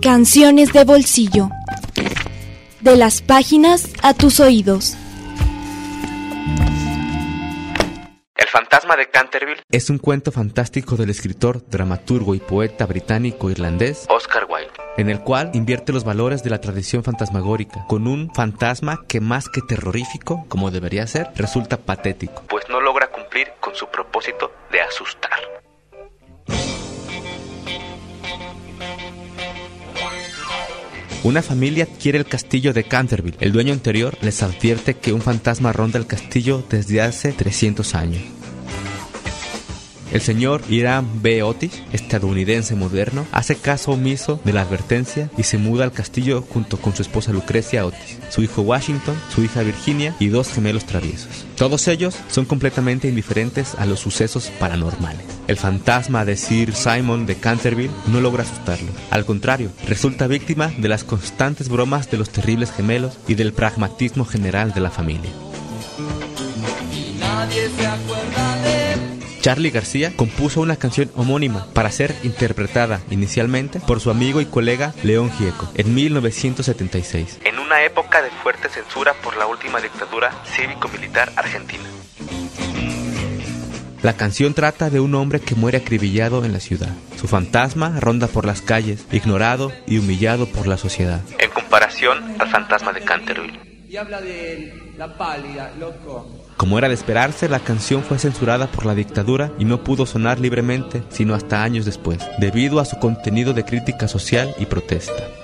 Canciones de bolsillo. De las páginas a tus oídos. El fantasma de Canterville Es un cuento fantástico del escritor, dramaturgo y poeta británico-irlandés Oscar Wilde. en el cual invierte los valores de la tradición fantasmagórica con un fantasma que más que terrorífico, como debería ser, resulta patético. pues no logra cumplir con su propósito de asustar. Una familia adquiere el castillo de Canterville. El dueño anterior les advierte que un fantasma ronda el castillo desde hace 300 años. El señor Irán B. Otis, estadounidense moderno, hace caso omiso de la advertencia y se muda al castillo junto con su esposa Lucrecia Otis, su hijo Washington, su hija Virginia y dos gemelos traviesos. Todos ellos son completamente indiferentes a los sucesos paranormales. El fantasma de Sir Simon de Canterville no logra asustarlos. Al contrario, resulta víctima de las constantes bromas de los terribles gemelos y del pragmatismo general de la familia. Charlie García compuso una canción homónima para ser interpretada inicialmente por su amigo y colega León Gieco en 1976. En una época de fuerte censura por la última dictadura cívico-militar argentina. La canción trata de un hombre que muere acribillado en la ciudad. Su fantasma ronda por las calles, ignorado y humillado por la sociedad. En comparación al fantasma de Canterville. Como era de esperarse, la canción fue censurada por la dictadura y no pudo sonar libremente sino hasta años después, debido a su contenido de crítica social y protesta.